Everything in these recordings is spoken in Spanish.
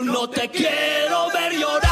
No te quiero ver llorar,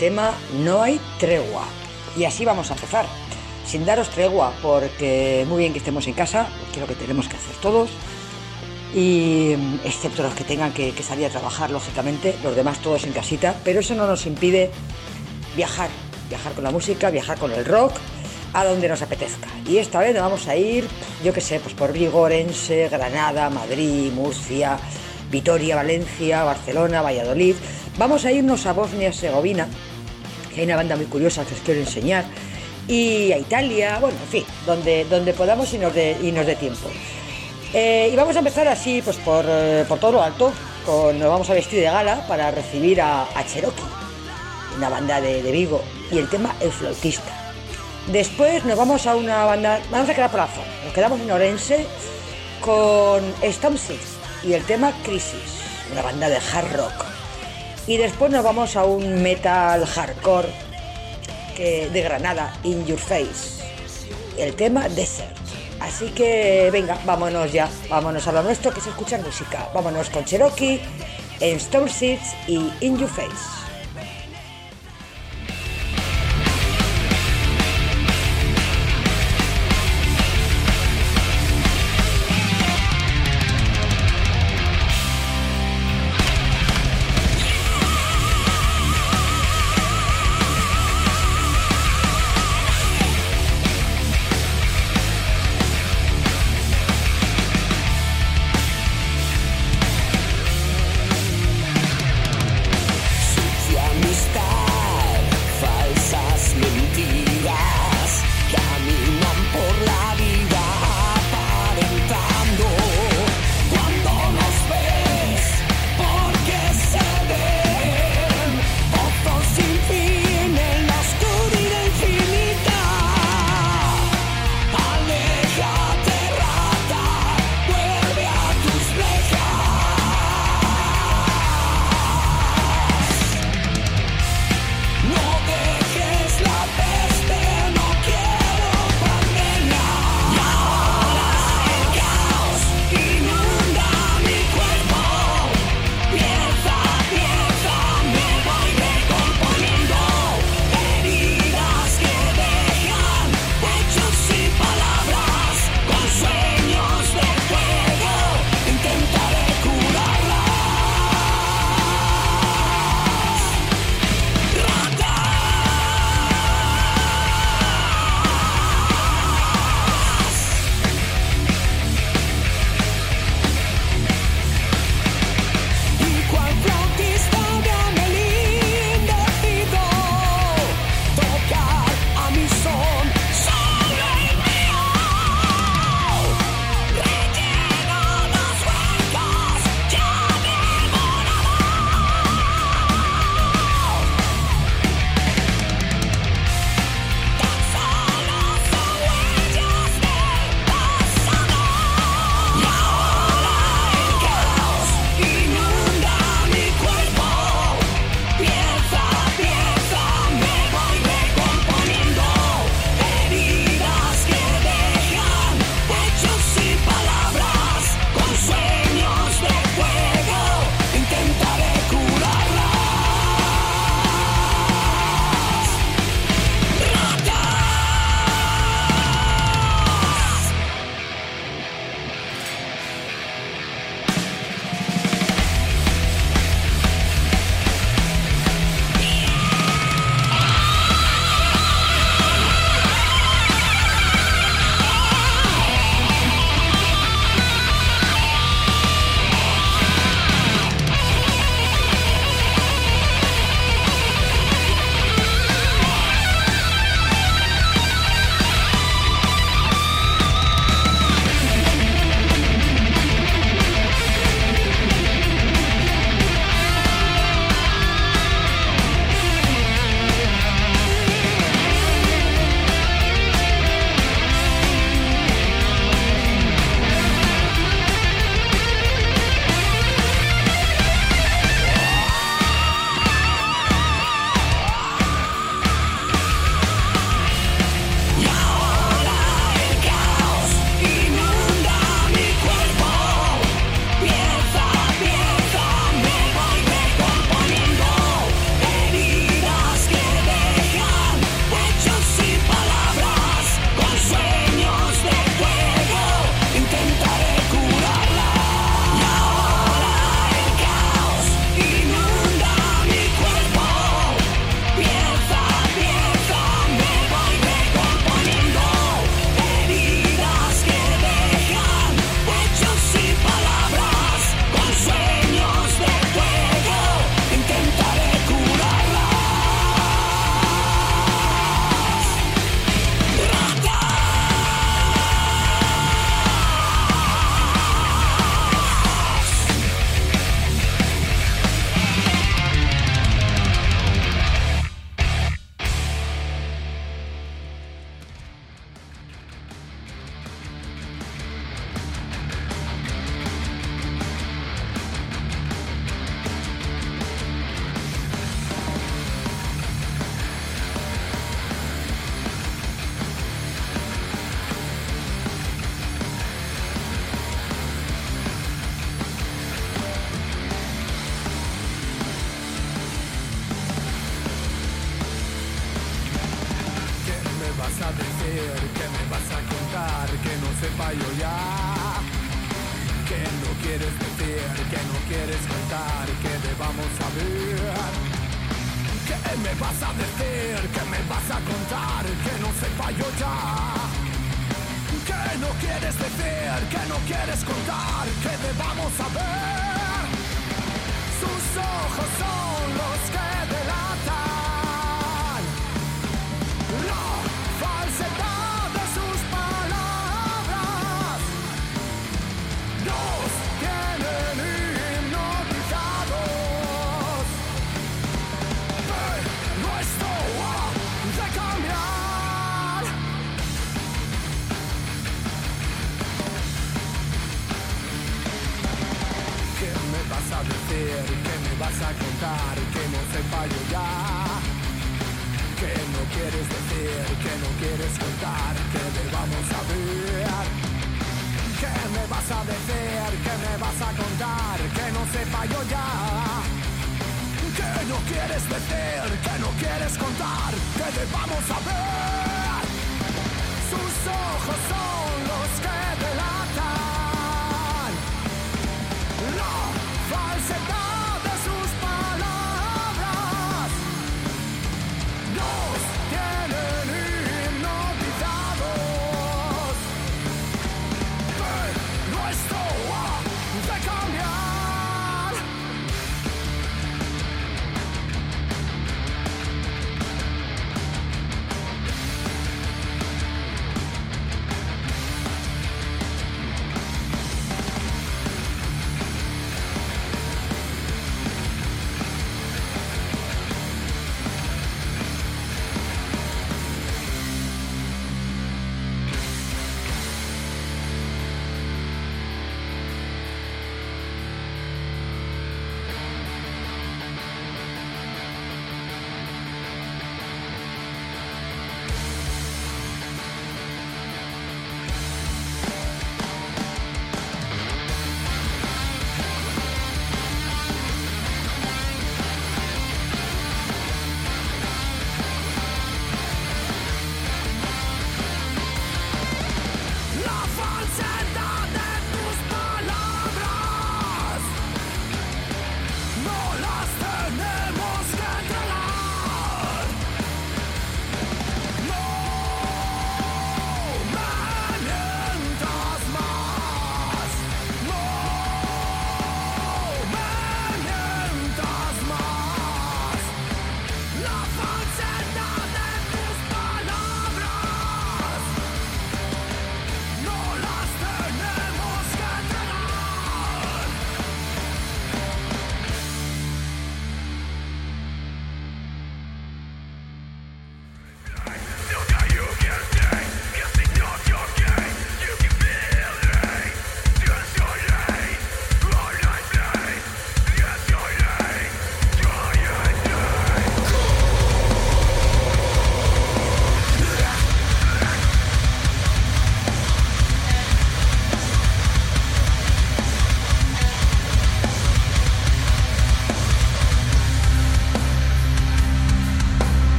tema No hay tregua. Y así vamos a empezar. Sin daros tregua, porque muy bien que estemos en casa, que es lo que tenemos que hacer todos. Y mm, excepto los que tengan que, salir a trabajar, lógicamente, los demás todos en casita, pero eso no nos impide viajar, viajar con la música, viajar con el rock, a donde nos apetezca. Y esta vez nos vamos a ir, yo qué sé, pues por Vigo, Orense, Granada, Madrid, Murcia, Vitoria, Valencia, Barcelona, Valladolid. Vamos a irnos a Bosnia-Herzegovina, que hay una banda muy curiosa que os quiero enseñar, y a Italia, bueno, en fin, donde, donde podamos y nos dé y nos dé tiempo. Eh, y vamos a empezar así, pues por, eh, por todo lo alto, nos vamos a vestir de gala para recibir a, Cherokee, una banda de, de Vigo, y el tema El Flautista. Después nos vamos a una banda, vamos a quedar por la zona, nos quedamos en Orense con Storm Six y el tema Crisis, una banda de hard rock. Y después nos vamos a un metal hardcore que- de Granada, In Your Face, el tema Desert. Así que venga, vámonos ya, vámonos a lo nuestro que es escuchar música. Vámonos con Cherokee, en Storm Seeds y In Your Face.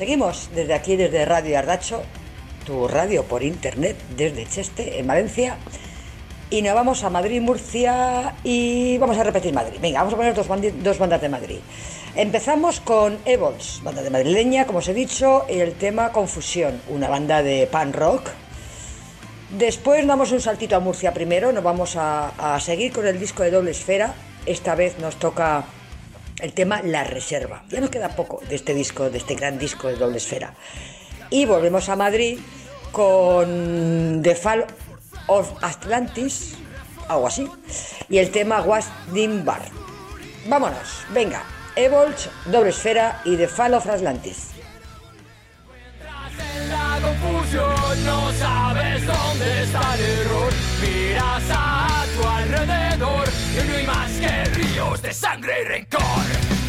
Seguimos desde aquí, desde Radio Ardacho, tu radio por internet, desde Cheste, en Valencia. Y nos vamos a Madrid, Murcia y vamos a repetir Madrid. Venga, vamos a poner dos, dos bandas de Madrid. Empezamos con Evols, banda de madrileña, como os he dicho, y el tema Confusión, una banda de pan rock. Después damos un saltito a Murcia primero, nos vamos a, a seguir con el disco de doble esfera. Esta vez nos toca el tema La Reserva. Ya nos queda poco de este disco, de este gran disco de doble esfera. Y volvemos a Madrid con The Fall of Atlantis, algo así, y el tema Was Bar. Vámonos, venga, Evolch, doble esfera y The Fall of Atlantis. No sabes dónde está el error. Miras a tu alrededor y no hay más que ríos de sangre y rencor.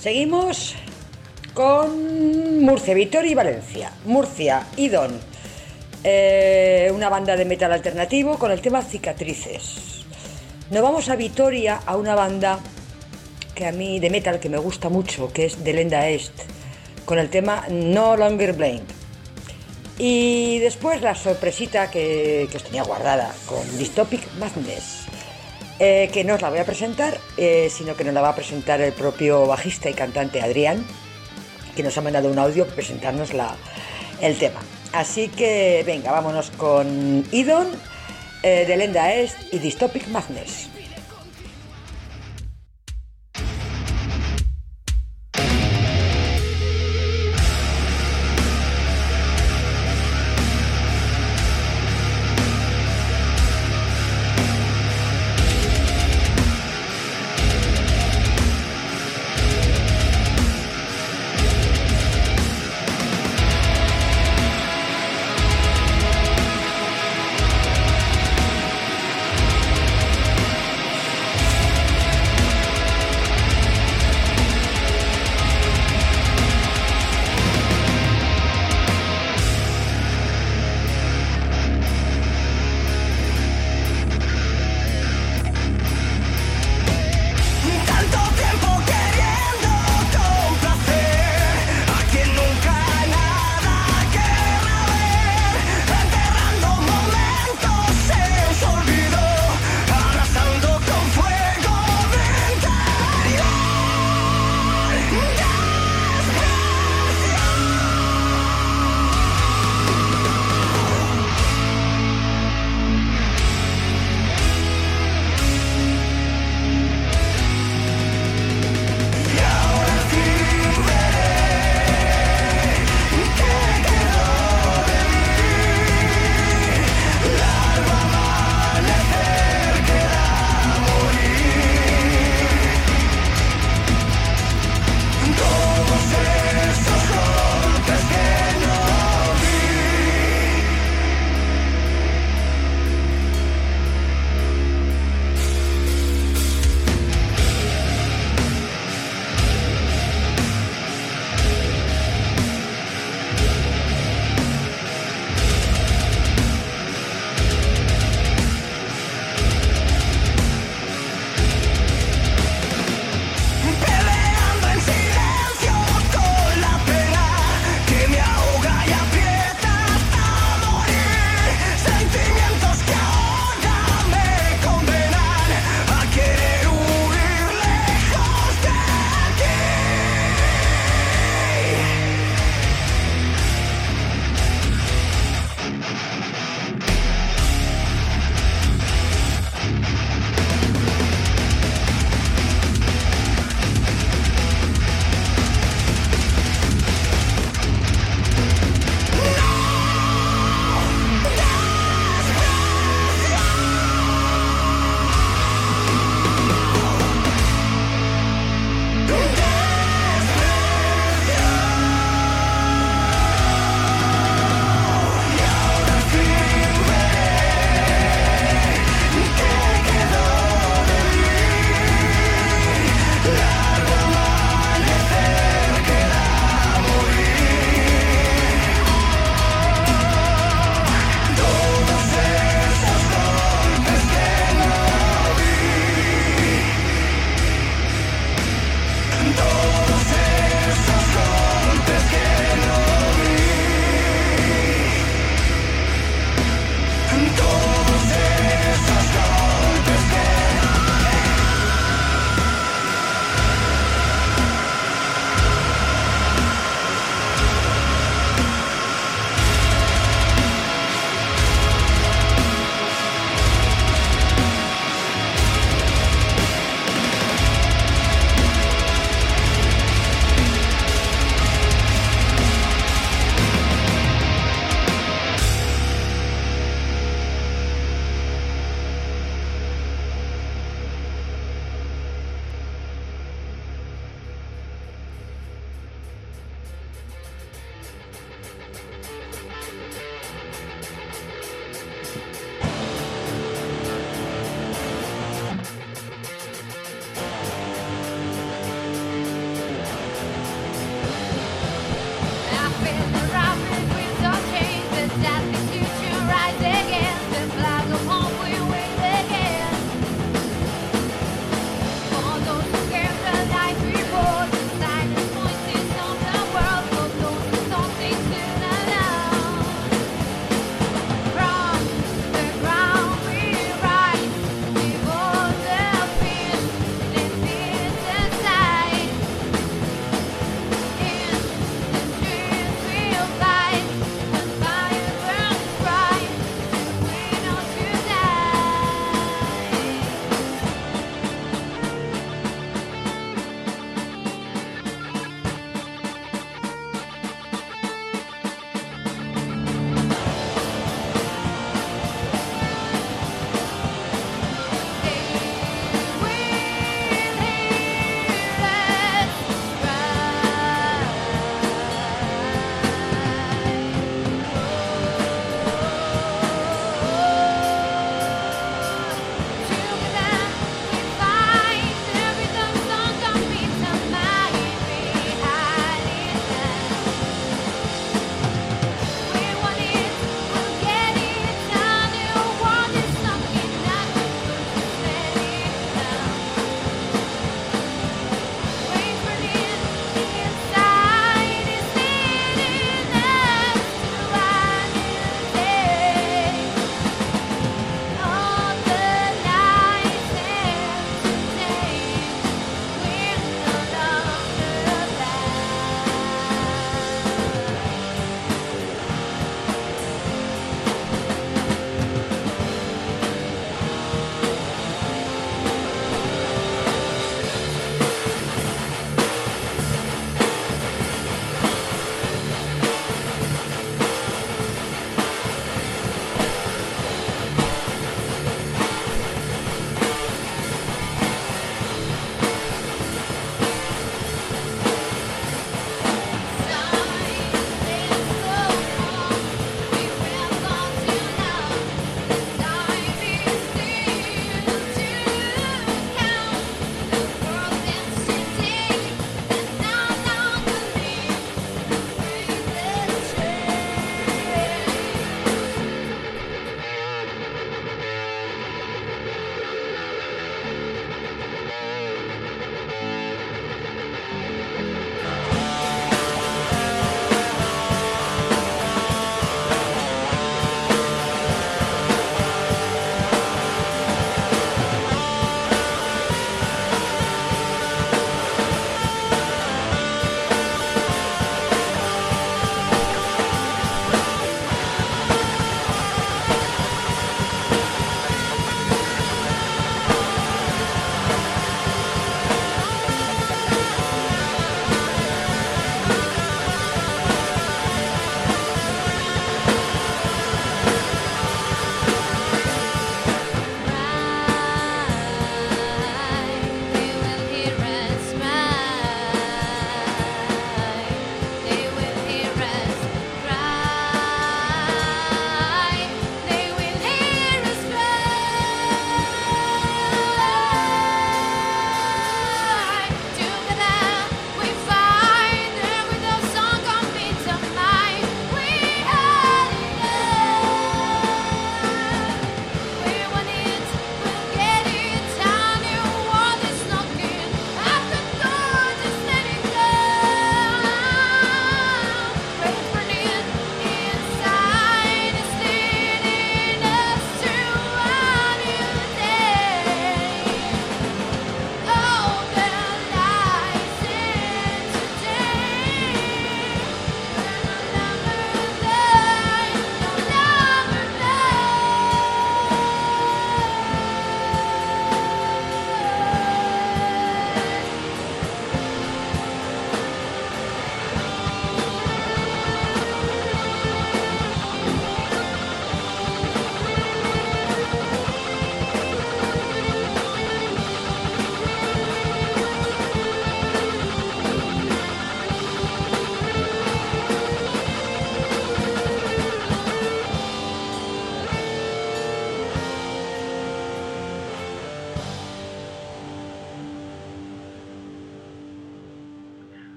Seguimos con Murcia, Vitoria y Valencia. Murcia, Idon, eh, una banda de metal alternativo con el tema Cicatrices. Nos vamos a Vitoria a una banda que a mí de metal que me gusta mucho, que es de Lenda Est, con el tema No Longer Blame. Y después la sorpresita que, que os tenía guardada con Dystopic Madness, eh, que no os la voy a presentar, eh, sino que nos la va a presentar el propio bajista y cantante Adrián, que nos ha mandado un audio para presentarnos la, el tema. Así que venga, vámonos con Idon, eh, de Lenda Est y Dystopic Madness.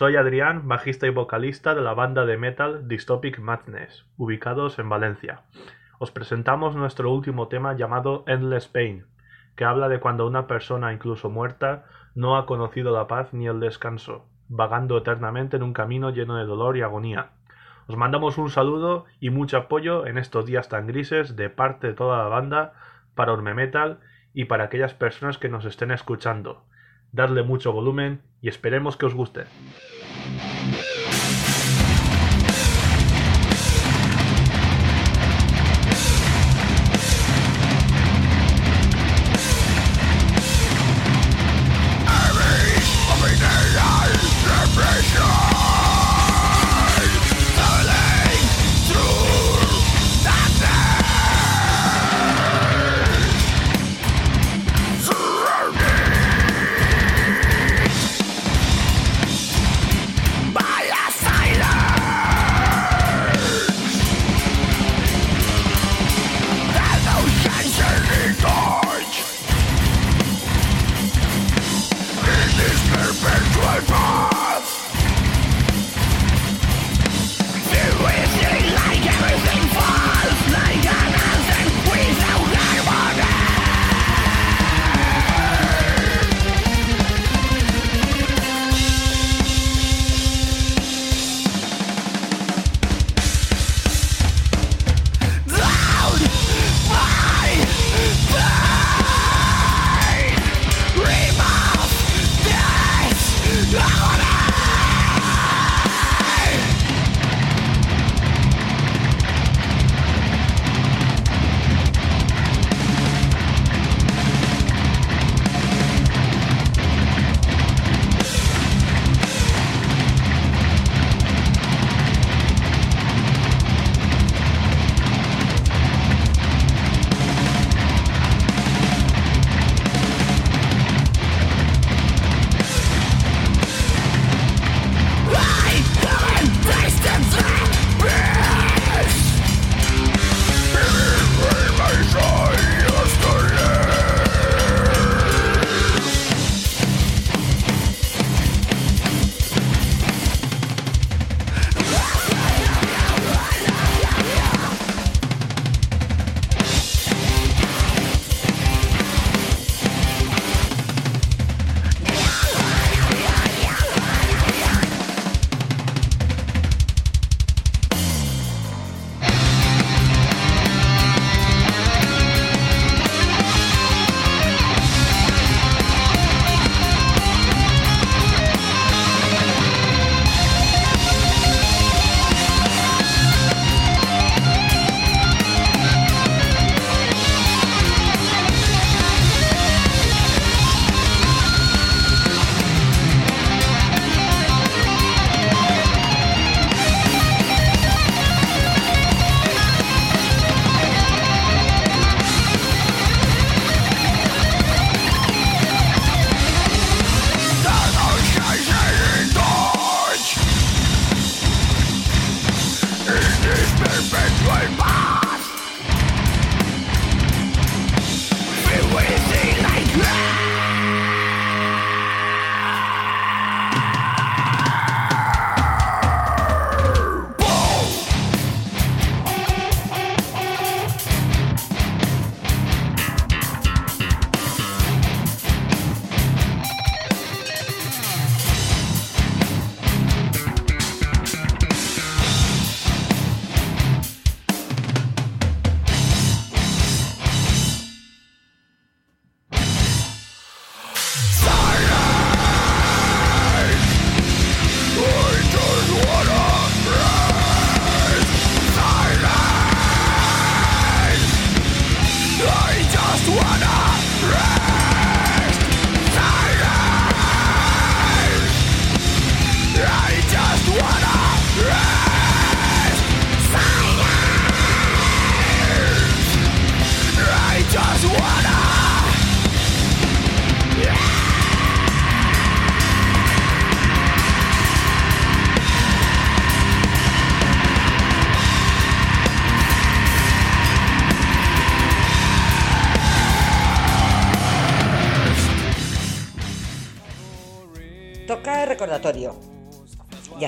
Soy Adrián, bajista y vocalista de la banda de metal Dystopic Madness, ubicados en Valencia. Os presentamos nuestro último tema llamado Endless Pain, que habla de cuando una persona, incluso muerta, no ha conocido la paz ni el descanso, vagando eternamente en un camino lleno de dolor y agonía. Os mandamos un saludo y mucho apoyo en estos días tan grises de parte de toda la banda para Orme Metal y para aquellas personas que nos estén escuchando. Dadle mucho volumen y esperemos que os guste. Thank you.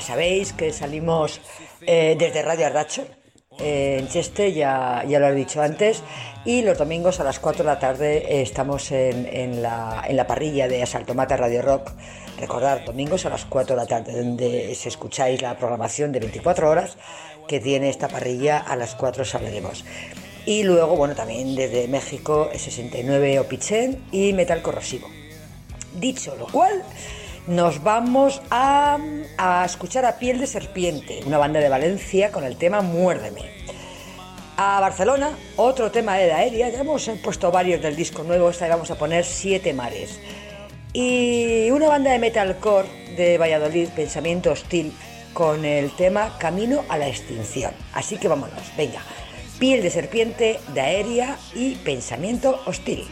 Sabéis que salimos eh, desde Radio Arracho, eh, en Cheste, ya, ya lo he dicho antes, y los domingos a las 4 de la tarde eh, estamos en, en la, en la parrilla de Asalto Mata Radio Rock. Recordar, domingos a las 4 de la tarde, donde se escucháis la programación de 24 horas que tiene esta parrilla, a las 4 hablaremos. Y luego, bueno, también desde México, 69 Opichen y Metal Corrosivo. Dicho lo cual, nos vamos a, a escuchar a Piel de Serpiente, una banda de Valencia con el tema Muérdeme. A Barcelona, otro tema de aérea, ya hemos puesto varios del disco nuevo, esta le vamos a poner Siete Mares. Y una banda de metalcore de Valladolid, Pensamiento Hostil, con el tema Camino a la Extinción. Así que vámonos, venga. Piel de serpiente, de y pensamiento hostil.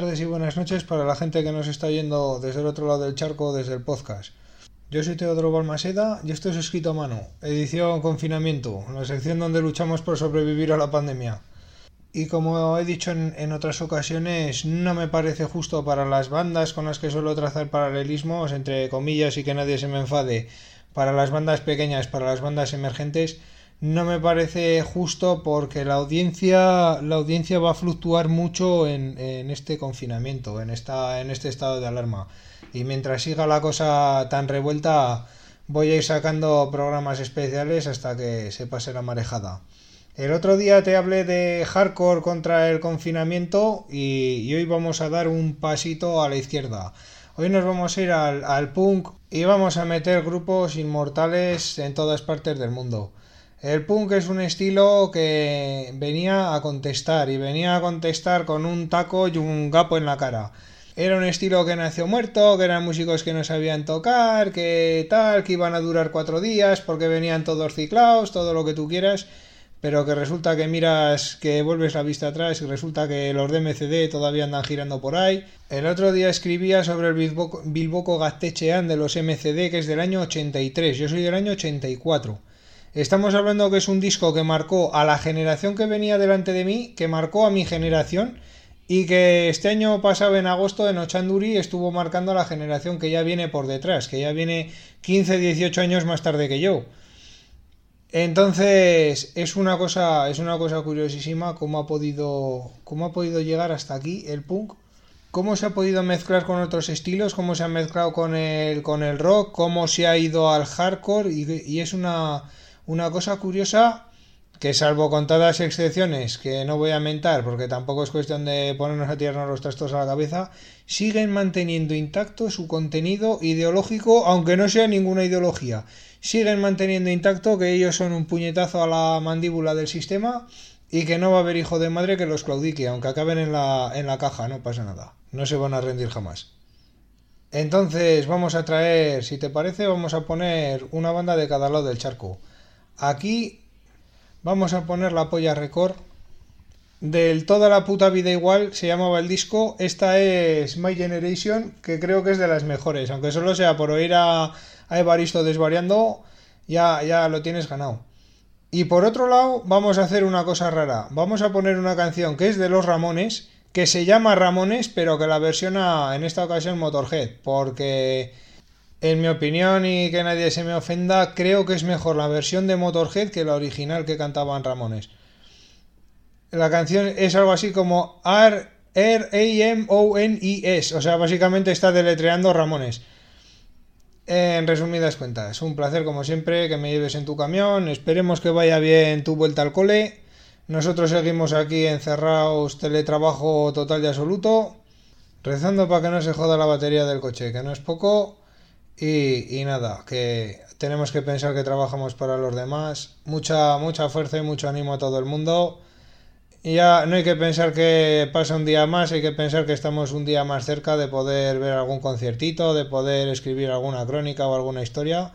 Tardes y buenas noches para la gente que nos está yendo desde el otro lado del charco, desde el podcast. Yo soy Teodoro Balmaseda y esto es Escrito a Mano, edición Confinamiento, la sección donde luchamos por sobrevivir a la pandemia. Y como he dicho en, en, otras ocasiones, no me parece justo para las bandas con las que suelo trazar paralelismos, entre comillas y que nadie se me enfade, para las bandas pequeñas, para las bandas emergentes, no me parece justo porque la audiencia, la audiencia va a fluctuar mucho en, este confinamiento, en, esta, en este estado de alarma. Y mientras siga la cosa tan revuelta, voy a ir sacando programas especiales hasta que se pase la marejada. El otro día te hablé de hardcore contra el confinamiento y, y, hoy vamos a dar un pasito a la izquierda. Hoy nos vamos a ir al, al, punk y vamos a meter grupos inmortales en todas partes del mundo. El punk es un estilo que venía a contestar y venía a contestar con un taco y un gapo en la cara. Era un estilo que nació muerto, que eran músicos que no sabían tocar, que tal, que iban a durar cuatro días porque venían todos ciclados, todo lo que tú quieras pero que resulta que miras que vuelves la vista atrás y resulta que los DMCD todavía andan girando por ahí. El otro día escribía sobre el Bilboco, Bilboco Gaztechean de los MCD que es del año 83, yo soy del año 84. Estamos hablando que es un disco que marcó a la generación que venía delante de mí, que marcó a mi generación y que este año pasado en agosto en Ochanduri estuvo marcando a la generación que ya viene por detrás, que ya viene 15, 18 años más tarde que yo. Entonces, es una cosa, es una cosa curiosísima cómo ha podido cómo ha podido llegar hasta aquí el punk, cómo se ha podido mezclar con otros estilos, cómo se ha mezclado con el con el rock, cómo se ha ido al hardcore y, y es una una cosa curiosa que salvo contadas excepciones que no voy a mentar porque tampoco es cuestión de ponernos a tirarnos los trastos a la cabeza, siguen manteniendo intacto su contenido ideológico, aunque no sea ninguna ideología. Siguen manteniendo intacto que ellos son un puñetazo a la mandíbula del sistema y que no va a haber hijo de madre que los claudique, aunque acaben en la, en la caja, no pasa nada. No se van a rendir jamás. Entonces vamos a traer, si te parece, vamos a poner una banda de cada lado del charco. Aquí vamos a poner la polla record del toda la puta vida igual se llamaba el disco. Esta es My Generation que creo que es de las mejores aunque solo sea por oír a, Evaristo desvariando ya, ya lo tienes ganado. Y por otro lado vamos a hacer una cosa rara. Vamos a poner una canción que es de los Ramones que se llama Ramones pero que la versiona en esta ocasión Motorhead porque en mi opinión y que nadie se me ofenda, creo que es mejor la versión de Motorhead que la original que cantaban Ramones. La canción es algo así como R-A-M-O-N-E-S, o sea, básicamente está deletreando Ramones. En resumidas cuentas, un placer como siempre que me lleves en tu camión, esperemos que vaya bien tu vuelta al cole. Nosotros seguimos aquí encerrados, teletrabajo total y absoluto, rezando para que no se joda la batería del coche, que no es poco. Y, nada, que tenemos que pensar que trabajamos para los demás. Mucha, mucha fuerza y mucho ánimo a todo el mundo. Y ya no hay que pensar que pasa un día más, hay que pensar que estamos un día más cerca de poder ver algún conciertito, de poder escribir alguna crónica o alguna historia,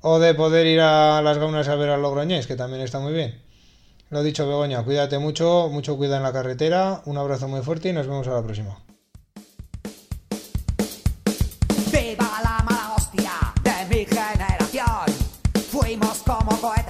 o de poder ir a las gaunas a ver a Logroñés, que también está muy bien. Lo dicho, Begoña, cuídate mucho, mucho cuidado en la carretera, un abrazo muy fuerte y nos vemos a la próxima. Come.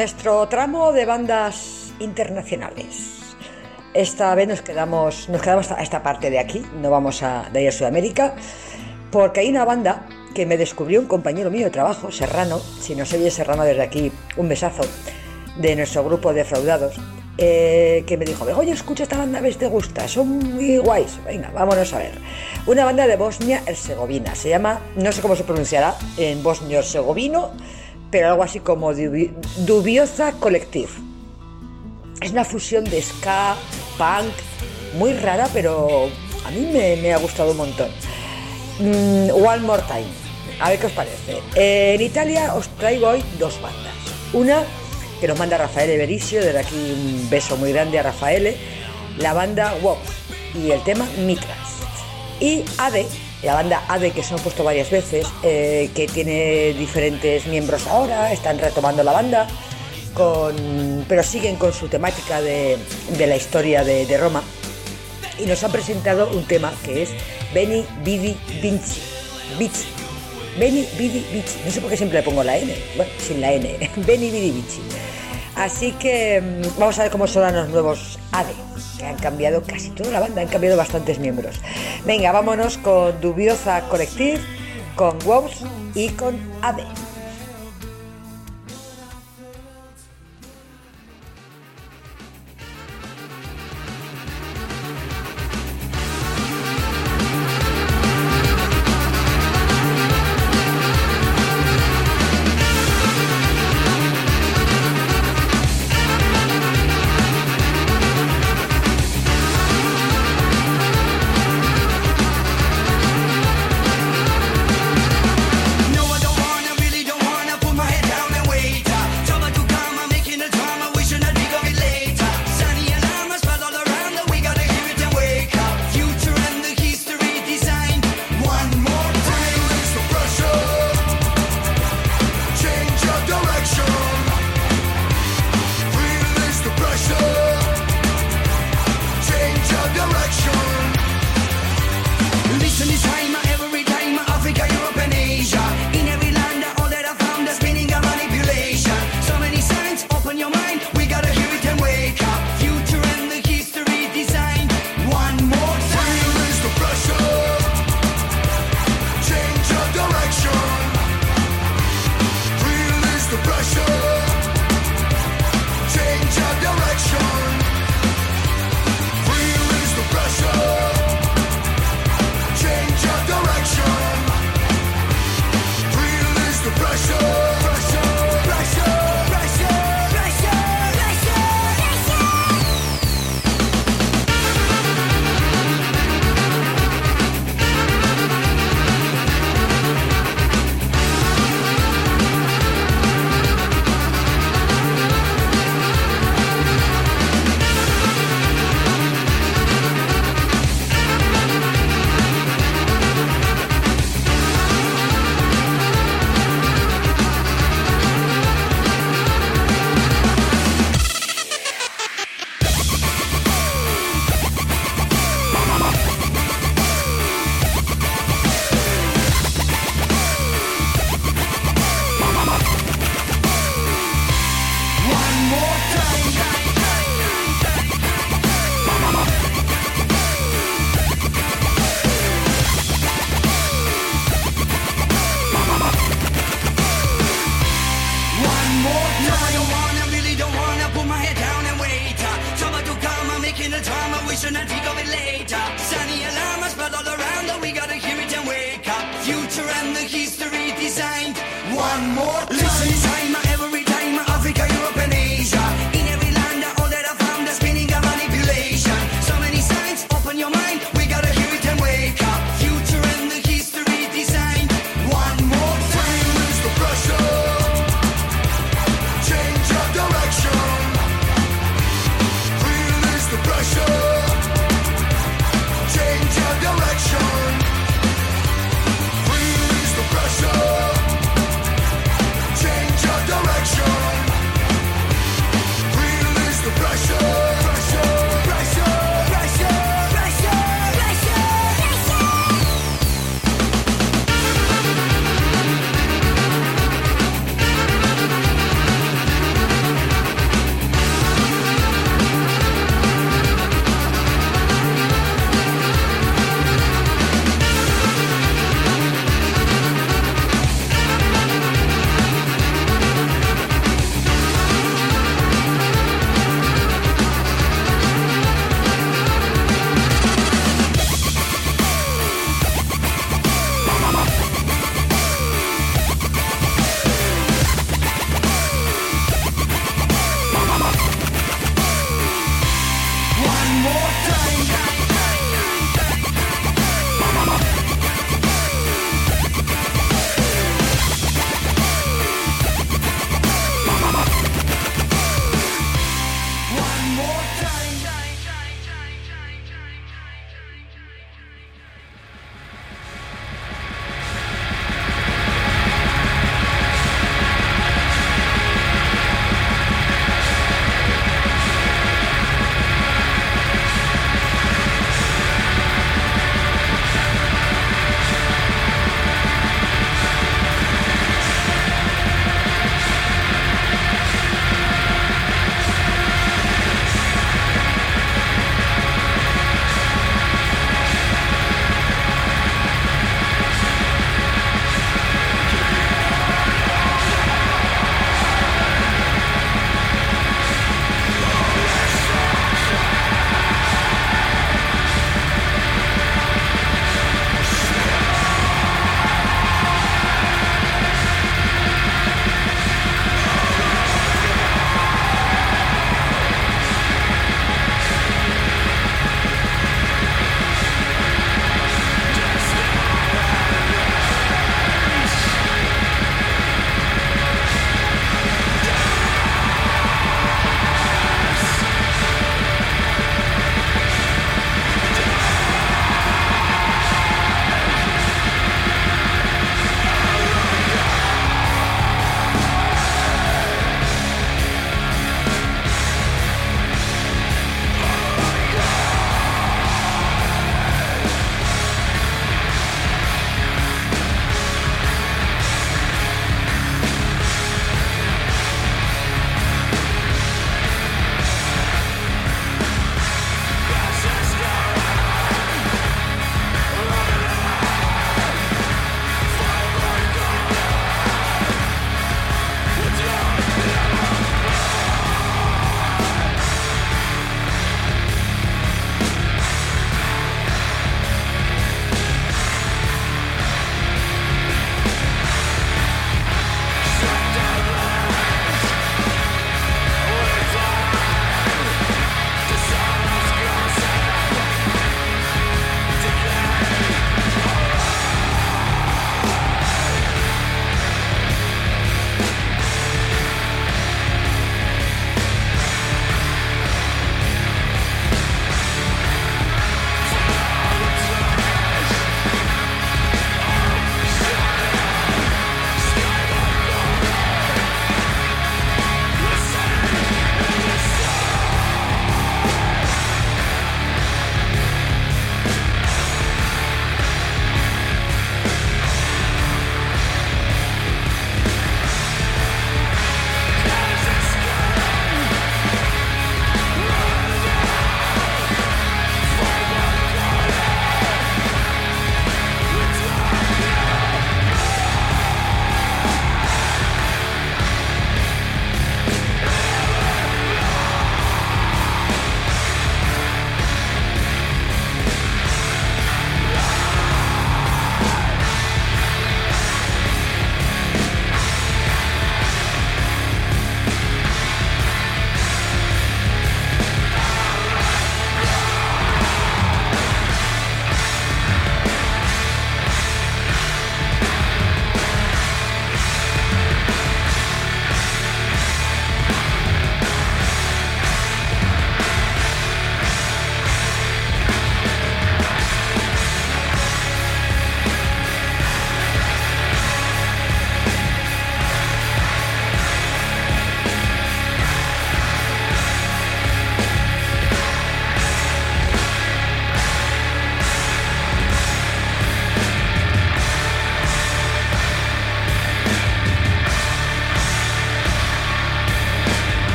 Nuestro tramo de bandas internacionales. Esta vez nos quedamos, nos quedamos a esta parte de aquí, no vamos a, de ir a Sudamérica, porque hay una banda que me descubrió un compañero mío de trabajo, Serrano, si nos oye Serrano desde aquí, un besazo, de nuestro grupo de fraudados, eh, que me dijo, oye, escucha esta banda, ves, te gusta, son muy guays, venga, vámonos a ver. Una banda de Bosnia-Herzegovina, se llama, no sé cómo se pronunciará en bosnio-herzegovino, pero algo así como Dubi- Dubiosa Collective. Es una fusión de ska, punk, muy rara, pero a mí me, ha gustado un montón. Mm, One More Time. A ver qué os parece. En Italia os traigo hoy dos bandas. Una que nos manda Rafael Berisio, desde aquí un beso muy grande a Rafael, la banda Wox y el tema Mitras. Y ADE, la banda ADE que se han puesto varias veces, eh, que tiene diferentes miembros ahora, están retomando la banda, con, pero siguen con su temática de, de la historia de, de Roma y nos han presentado un tema que es Beni Vidi Vinci. Vici. Beni Vidi Vici. No sé por qué siempre le pongo la N. Bueno, sin la N. Beni Vidi Vici. Así que mm, vamos a ver cómo son los nuevos ADE, han cambiado casi toda la banda, han cambiado bastantes miembros. Venga, vámonos con Dubiosa Collective, con Wows y con ADE.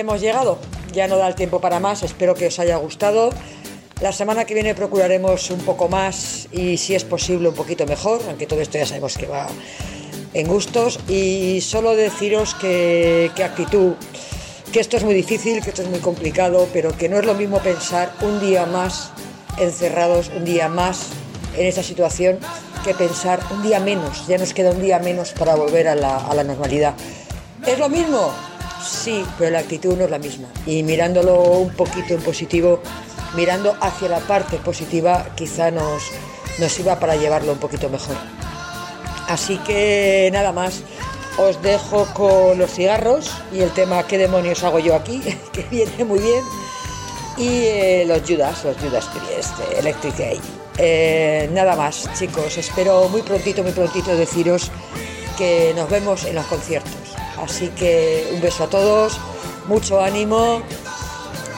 Hemos llegado. Ya no da el tiempo para más. Espero que os haya gustado. La semana que viene procuraremos un poco más y si es posible un poquito mejor, aunque todo esto ya sabemos que va en gustos. Y solo deciros que, que actitud, que esto es muy difícil, que esto es muy complicado, pero que no es lo mismo pensar un día más encerrados, un día más en esta situación, que pensar un día menos. Ya nos queda un día menos para volver a la, a la normalidad. ¿Es lo mismo? Sí, pero la actitud no es la misma. Y mirándolo un poquito en positivo, mirando hacia la parte positiva, quizá nos, nos iba para llevarlo un poquito mejor. Así que nada más, os dejo con los cigarros y el tema ¿qué demonios hago yo aquí? que viene muy bien. Y eh, los Judas, los Judas Priest, de Electric Eye. Eh, nada más, chicos, espero muy prontito, muy prontito deciros que nos vemos en los conciertos. Así que un beso a todos, mucho ánimo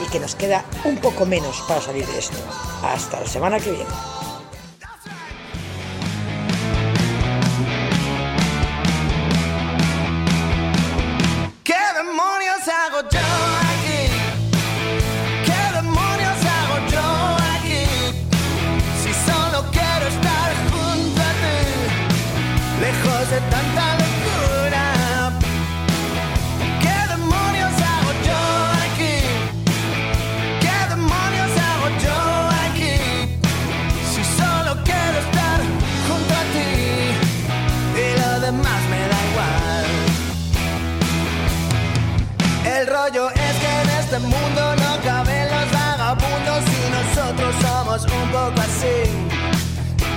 y que nos queda un poco menos para salir de esto. Hasta la semana que viene. ¿Qué demonios hago yo aquí? ¿Qué rollo es que en este mundo no caben los vagabundos y nosotros somos un poco así.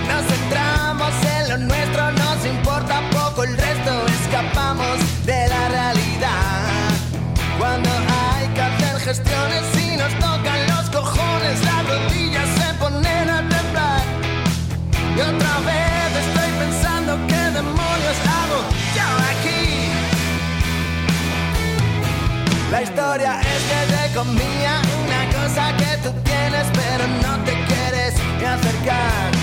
Nos centramos en lo nuestro, nos importa poco el resto, escapamos de la realidad. Cuando hay que hacer gestiones y nos tocan La historia es que te comía una cosa que tú tienes pero no te quieres ni acercar.